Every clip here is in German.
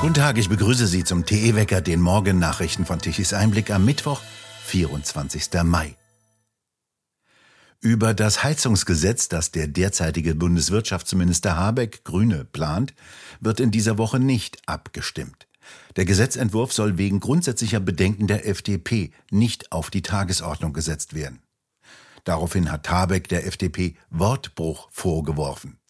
Guten Tag, ich begrüße Sie zum TE-Wecker, den Morgennachrichten von Tichys Einblick am Mittwoch, 24. Mai. Über das Heizungsgesetz, das der derzeitige Bundeswirtschaftsminister Habeck Grüne plant, wird in dieser Woche nicht abgestimmt. Der Gesetzentwurf soll wegen grundsätzlicher Bedenken der FDP nicht auf die Tagesordnung gesetzt werden. Daraufhin hat Habeck der FDP Wortbruch vorgeworfen.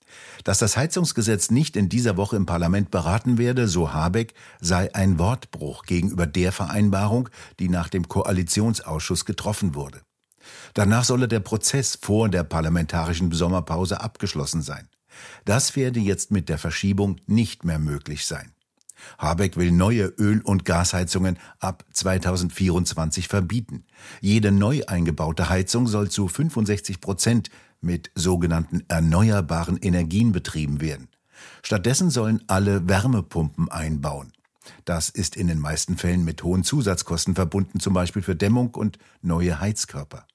Dass das Heizungsgesetz nicht in dieser Woche im Parlament beraten werde, so Habeck, sei ein Wortbruch gegenüber der Vereinbarung, die nach dem Koalitionsausschuss getroffen wurde. Danach solle der Prozess vor der parlamentarischen Sommerpause abgeschlossen sein. Das werde jetzt mit der Verschiebung nicht mehr möglich sein. Habeck will neue Öl- und Gasheizungen ab 2024 verbieten. Jede neu eingebaute Heizung soll zu 65 Prozent mit sogenannten erneuerbaren Energien betrieben werden. Stattdessen sollen alle Wärmepumpen einbauen. Das ist in den meisten Fällen mit hohen Zusatzkosten verbunden, zum Beispiel für Dämmung und neue Heizkörper.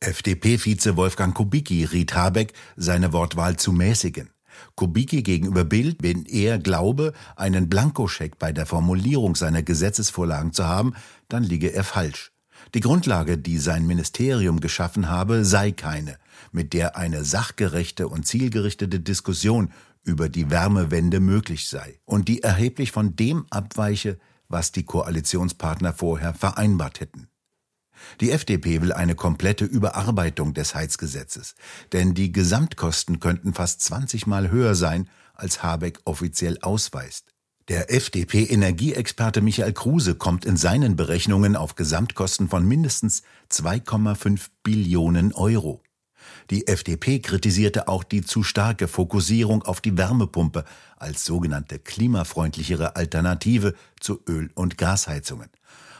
FDP-Vize Wolfgang Kubicki riet Habeck, seine Wortwahl zu mäßigen. Kubicki gegenüber Bild, wenn er glaube, einen Blankoscheck bei der Formulierung seiner Gesetzesvorlagen zu haben, dann liege er falsch. Die Grundlage, die sein Ministerium geschaffen habe, sei keine, mit der eine sachgerechte und zielgerichtete Diskussion über die Wärmewende möglich sei und die erheblich von dem abweiche, was die Koalitionspartner vorher vereinbart hätten. Die FDP will eine komplette Überarbeitung des Heizgesetzes, denn die Gesamtkosten könnten fast 20 Mal höher sein, als Habeck offiziell ausweist. Der FDP-Energieexperte Michael Kruse kommt in seinen Berechnungen auf Gesamtkosten von mindestens 2,5 Billionen Euro. Die FDP kritisierte auch die zu starke Fokussierung auf die Wärmepumpe als sogenannte klimafreundlichere Alternative zu Öl- und Gasheizungen.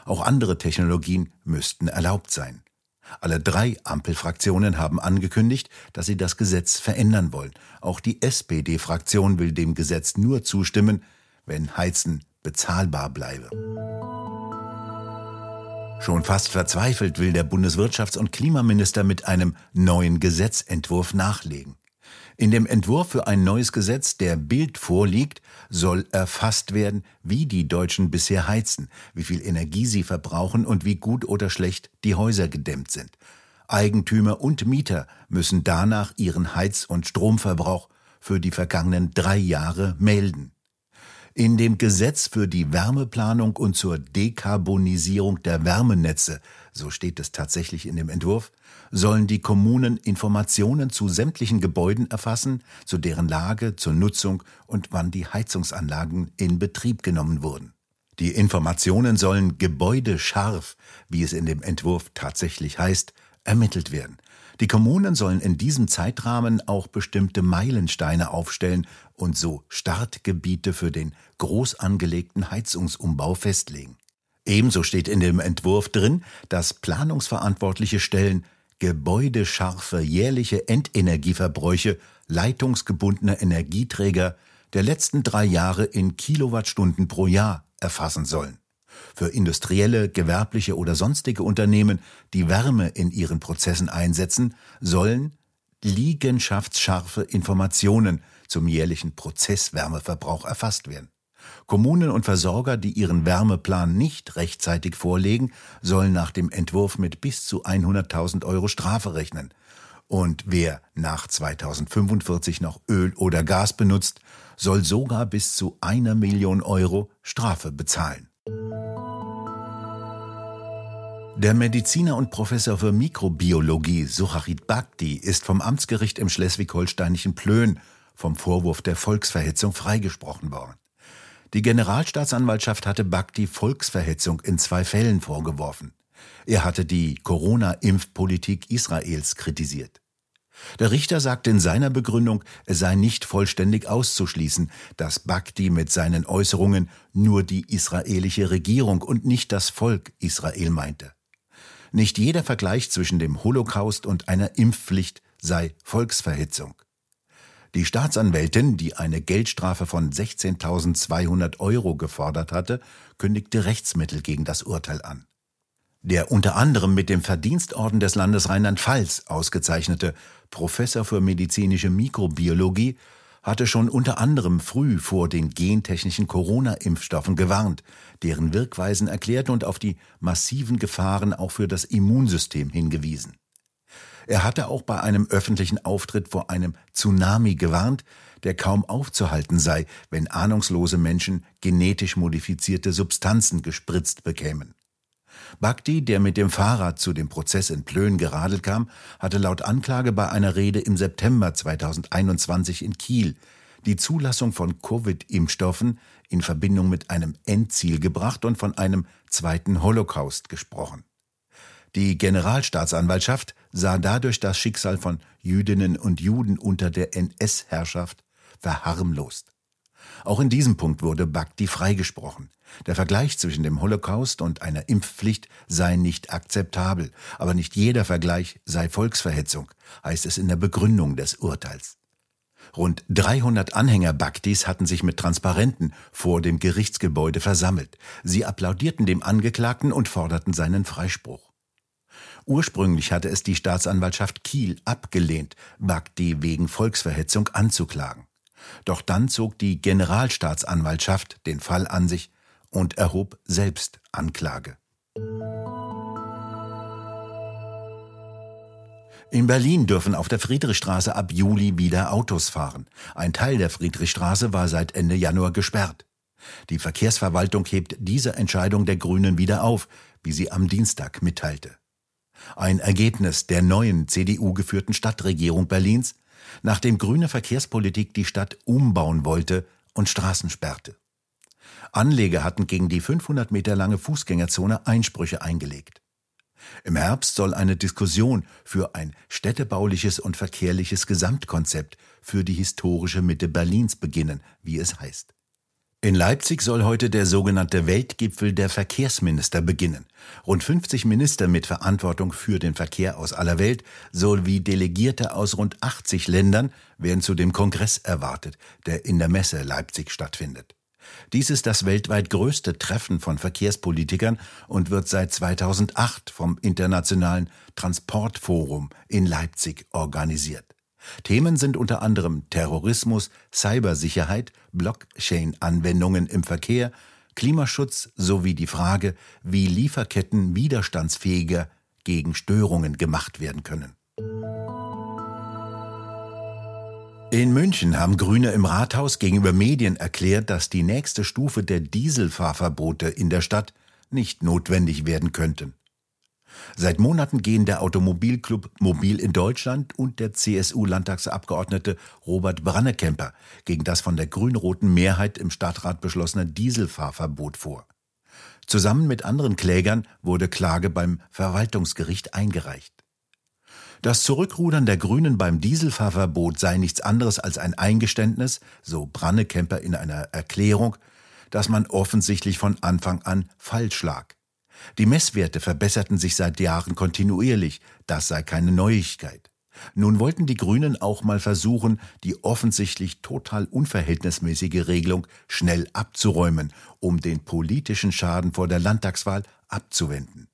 Auch andere Technologien müssten erlaubt sein. Alle drei Ampelfraktionen haben angekündigt, dass sie das Gesetz verändern wollen. Auch die SPD-Fraktion will dem Gesetz nur zustimmen, wenn Heizen bezahlbar bleibe. Schon fast verzweifelt will der Bundeswirtschafts- und Klimaminister mit einem neuen Gesetzentwurf nachlegen. In dem Entwurf für ein neues Gesetz, der Bild vorliegt, soll erfasst werden, wie die Deutschen bisher heizen, wie viel Energie sie verbrauchen und wie gut oder schlecht die Häuser gedämmt sind. Eigentümer und Mieter müssen danach ihren Heiz- und Stromverbrauch für die vergangenen drei Jahre melden. In dem Gesetz für die Wärmeplanung und zur Dekarbonisierung der Wärmenetze, so steht es tatsächlich in dem Entwurf, sollen die Kommunen Informationen zu sämtlichen Gebäuden erfassen, zu deren Lage, zur Nutzung und wann die Heizungsanlagen in Betrieb genommen wurden. Die Informationen sollen gebäudescharf, wie es in dem Entwurf tatsächlich heißt, ermittelt werden. Die Kommunen sollen in diesem Zeitrahmen auch bestimmte Meilensteine aufstellen und so Startgebiete für den groß angelegten Heizungsumbau festlegen. Ebenso steht in dem Entwurf drin, dass planungsverantwortliche Stellen gebäudescharfe jährliche Endenergieverbräuche leitungsgebundener Energieträger der letzten drei Jahre in Kilowattstunden pro Jahr erfassen sollen. Für industrielle, gewerbliche oder sonstige Unternehmen, die Wärme in ihren Prozessen einsetzen, sollen liegenschaftsscharfe Informationen zum jährlichen Prozesswärmeverbrauch erfasst werden. Kommunen und Versorger, die ihren Wärmeplan nicht rechtzeitig vorlegen, sollen nach dem Entwurf mit bis zu 100.000 Euro Strafe rechnen. Und wer nach 2045 noch Öl oder Gas benutzt, soll sogar bis zu einer Million Euro Strafe bezahlen. Der Mediziner und Professor für Mikrobiologie Sucharit Bhakti ist vom Amtsgericht im schleswig-holsteinischen Plön vom Vorwurf der Volksverhetzung freigesprochen worden. Die Generalstaatsanwaltschaft hatte Bhakti Volksverhetzung in zwei Fällen vorgeworfen. Er hatte die Corona-Impfpolitik Israels kritisiert. Der Richter sagte in seiner Begründung, es sei nicht vollständig auszuschließen, dass Bhakti mit seinen Äußerungen nur die israelische Regierung und nicht das Volk Israel meinte. Nicht jeder Vergleich zwischen dem Holocaust und einer Impfpflicht sei Volksverhetzung. Die Staatsanwältin, die eine Geldstrafe von 16.200 Euro gefordert hatte, kündigte Rechtsmittel gegen das Urteil an. Der unter anderem mit dem Verdienstorden des Landes Rheinland-Pfalz ausgezeichnete Professor für medizinische Mikrobiologie hatte schon unter anderem früh vor den gentechnischen Corona-Impfstoffen gewarnt, deren Wirkweisen erklärt und auf die massiven Gefahren auch für das Immunsystem hingewiesen. Er hatte auch bei einem öffentlichen Auftritt vor einem Tsunami gewarnt, der kaum aufzuhalten sei, wenn ahnungslose Menschen genetisch modifizierte Substanzen gespritzt bekämen. Bhakti, der mit dem Fahrrad zu dem Prozess in Plön geradelt kam, hatte laut Anklage bei einer Rede im September 2021 in Kiel die Zulassung von Covid-Impfstoffen in Verbindung mit einem Endziel gebracht und von einem zweiten Holocaust gesprochen. Die Generalstaatsanwaltschaft sah dadurch das Schicksal von Jüdinnen und Juden unter der NS-Herrschaft verharmlost. Auch in diesem Punkt wurde Bhakti freigesprochen. Der Vergleich zwischen dem Holocaust und einer Impfpflicht sei nicht akzeptabel, aber nicht jeder Vergleich sei Volksverhetzung, heißt es in der Begründung des Urteils. Rund 300 Anhänger Bhaktis hatten sich mit Transparenten vor dem Gerichtsgebäude versammelt. Sie applaudierten dem Angeklagten und forderten seinen Freispruch. Ursprünglich hatte es die Staatsanwaltschaft Kiel abgelehnt, Bhakti wegen Volksverhetzung anzuklagen. Doch dann zog die Generalstaatsanwaltschaft den Fall an sich und erhob selbst Anklage. In Berlin dürfen auf der Friedrichstraße ab Juli wieder Autos fahren. Ein Teil der Friedrichstraße war seit Ende Januar gesperrt. Die Verkehrsverwaltung hebt diese Entscheidung der Grünen wieder auf, wie sie am Dienstag mitteilte. Ein Ergebnis der neuen CDU geführten Stadtregierung Berlins, nachdem grüne Verkehrspolitik die Stadt umbauen wollte und Straßen sperrte. Anleger hatten gegen die 500 Meter lange Fußgängerzone Einsprüche eingelegt. Im Herbst soll eine Diskussion für ein städtebauliches und verkehrliches Gesamtkonzept für die historische Mitte Berlins beginnen, wie es heißt. In Leipzig soll heute der sogenannte Weltgipfel der Verkehrsminister beginnen. Rund 50 Minister mit Verantwortung für den Verkehr aus aller Welt sowie Delegierte aus rund 80 Ländern werden zu dem Kongress erwartet, der in der Messe Leipzig stattfindet. Dies ist das weltweit größte Treffen von Verkehrspolitikern und wird seit 2008 vom Internationalen Transportforum in Leipzig organisiert. Themen sind unter anderem Terrorismus, Cybersicherheit, Blockchain-Anwendungen im Verkehr, Klimaschutz sowie die Frage, wie Lieferketten widerstandsfähiger gegen Störungen gemacht werden können. In München haben Grüne im Rathaus gegenüber Medien erklärt, dass die nächste Stufe der Dieselfahrverbote in der Stadt nicht notwendig werden könnten. Seit Monaten gehen der Automobilclub Mobil in Deutschland und der CSU-Landtagsabgeordnete Robert Brannekemper gegen das von der grün-roten Mehrheit im Stadtrat beschlossene Dieselfahrverbot vor. Zusammen mit anderen Klägern wurde Klage beim Verwaltungsgericht eingereicht. Das Zurückrudern der Grünen beim Dieselfahrverbot sei nichts anderes als ein Eingeständnis, so Brannekemper in einer Erklärung, dass man offensichtlich von Anfang an falsch lag. Die Messwerte verbesserten sich seit Jahren kontinuierlich, das sei keine Neuigkeit. Nun wollten die Grünen auch mal versuchen, die offensichtlich total unverhältnismäßige Regelung schnell abzuräumen, um den politischen Schaden vor der Landtagswahl abzuwenden.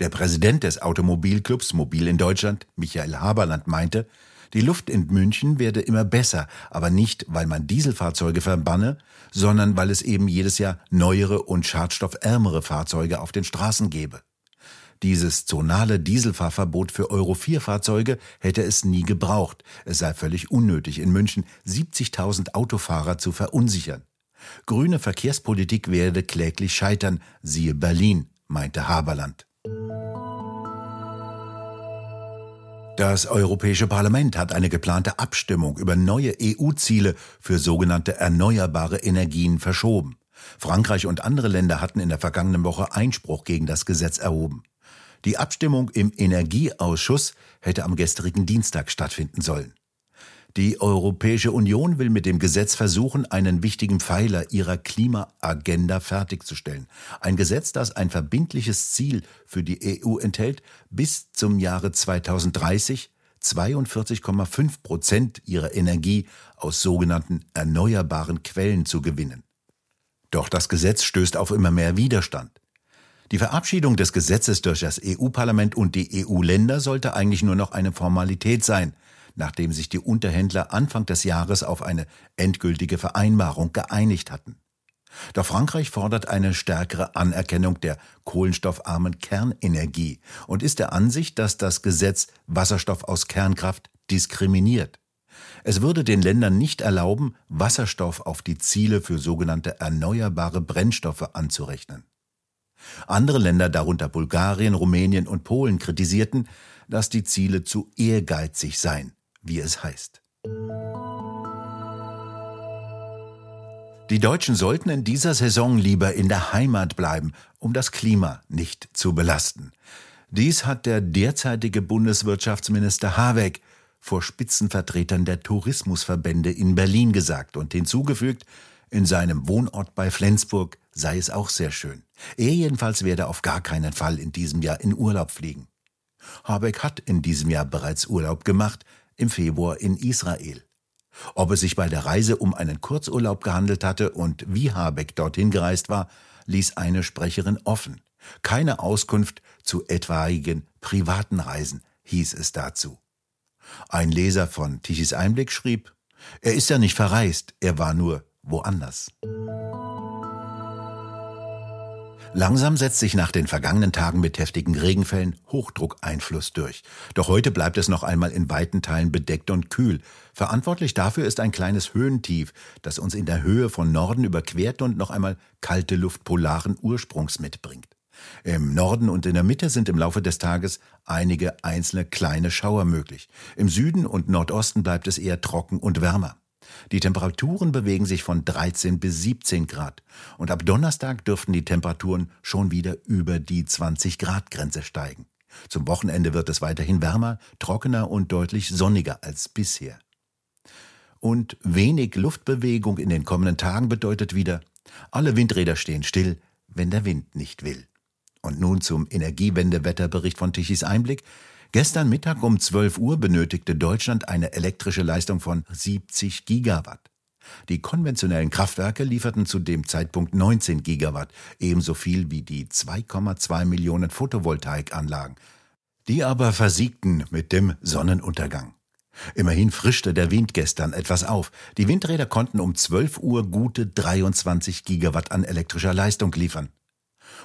Der Präsident des Automobilclubs Mobil in Deutschland, Michael Haberland, meinte, die Luft in München werde immer besser, aber nicht, weil man Dieselfahrzeuge verbanne, sondern weil es eben jedes Jahr neuere und schadstoffärmere Fahrzeuge auf den Straßen gebe. Dieses zonale Dieselfahrverbot für Euro 4 Fahrzeuge hätte es nie gebraucht. Es sei völlig unnötig, in München 70.000 Autofahrer zu verunsichern. Grüne Verkehrspolitik werde kläglich scheitern, siehe Berlin, meinte Haberland. Das Europäische Parlament hat eine geplante Abstimmung über neue EU-Ziele für sogenannte erneuerbare Energien verschoben. Frankreich und andere Länder hatten in der vergangenen Woche Einspruch gegen das Gesetz erhoben. Die Abstimmung im Energieausschuss hätte am gestrigen Dienstag stattfinden sollen. Die Europäische Union will mit dem Gesetz versuchen, einen wichtigen Pfeiler ihrer Klimaagenda fertigzustellen. Ein Gesetz, das ein verbindliches Ziel für die EU enthält, bis zum Jahre 2030 42,5 Prozent ihrer Energie aus sogenannten erneuerbaren Quellen zu gewinnen. Doch das Gesetz stößt auf immer mehr Widerstand. Die Verabschiedung des Gesetzes durch das EU-Parlament und die EU-Länder sollte eigentlich nur noch eine Formalität sein, nachdem sich die Unterhändler Anfang des Jahres auf eine endgültige Vereinbarung geeinigt hatten. Doch Frankreich fordert eine stärkere Anerkennung der kohlenstoffarmen Kernenergie und ist der Ansicht, dass das Gesetz Wasserstoff aus Kernkraft diskriminiert. Es würde den Ländern nicht erlauben, Wasserstoff auf die Ziele für sogenannte erneuerbare Brennstoffe anzurechnen. Andere Länder, darunter Bulgarien, Rumänien und Polen, kritisierten, dass die Ziele zu ehrgeizig seien, wie es heißt. Die Deutschen sollten in dieser Saison lieber in der Heimat bleiben, um das Klima nicht zu belasten. Dies hat der derzeitige Bundeswirtschaftsminister Habeck vor Spitzenvertretern der Tourismusverbände in Berlin gesagt und hinzugefügt, in seinem Wohnort bei Flensburg sei es auch sehr schön. Er jedenfalls werde auf gar keinen Fall in diesem Jahr in Urlaub fliegen. Habeck hat in diesem Jahr bereits Urlaub gemacht, im Februar in Israel. Ob es sich bei der Reise um einen Kurzurlaub gehandelt hatte und wie Habeck dorthin gereist war, ließ eine Sprecherin offen. Keine Auskunft zu etwaigen privaten Reisen, hieß es dazu. Ein Leser von Tichys Einblick schrieb, er ist ja nicht verreist, er war nur woanders. Langsam setzt sich nach den vergangenen Tagen mit heftigen Regenfällen Hochdruckeinfluss durch. Doch heute bleibt es noch einmal in weiten Teilen bedeckt und kühl. Verantwortlich dafür ist ein kleines Höhentief, das uns in der Höhe von Norden überquert und noch einmal kalte Luft polaren Ursprungs mitbringt. Im Norden und in der Mitte sind im Laufe des Tages einige einzelne kleine Schauer möglich. Im Süden und Nordosten bleibt es eher trocken und wärmer. Die Temperaturen bewegen sich von 13 bis 17 Grad. Und ab Donnerstag dürften die Temperaturen schon wieder über die 20 Grad Grenze steigen. Zum Wochenende wird es weiterhin wärmer, trockener und deutlich sonniger als bisher. Und wenig Luftbewegung in den kommenden Tagen bedeutet wieder, alle Windräder stehen still, wenn der Wind nicht will. Und nun zum Energiewendewetterbericht von Tichys Einblick. Gestern Mittag um 12 Uhr benötigte Deutschland eine elektrische Leistung von 70 Gigawatt. Die konventionellen Kraftwerke lieferten zu dem Zeitpunkt 19 Gigawatt, ebenso viel wie die 2,2 Millionen Photovoltaikanlagen. Die aber versiegten mit dem Sonnenuntergang. Immerhin frischte der Wind gestern etwas auf. Die Windräder konnten um 12 Uhr gute 23 Gigawatt an elektrischer Leistung liefern.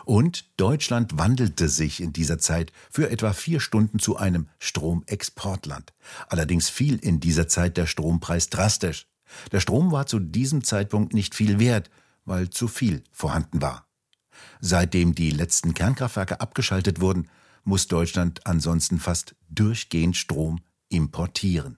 Und Deutschland wandelte sich in dieser Zeit für etwa vier Stunden zu einem Stromexportland. Allerdings fiel in dieser Zeit der Strompreis drastisch. Der Strom war zu diesem Zeitpunkt nicht viel wert, weil zu viel vorhanden war. Seitdem die letzten Kernkraftwerke abgeschaltet wurden, muss Deutschland ansonsten fast durchgehend Strom importieren.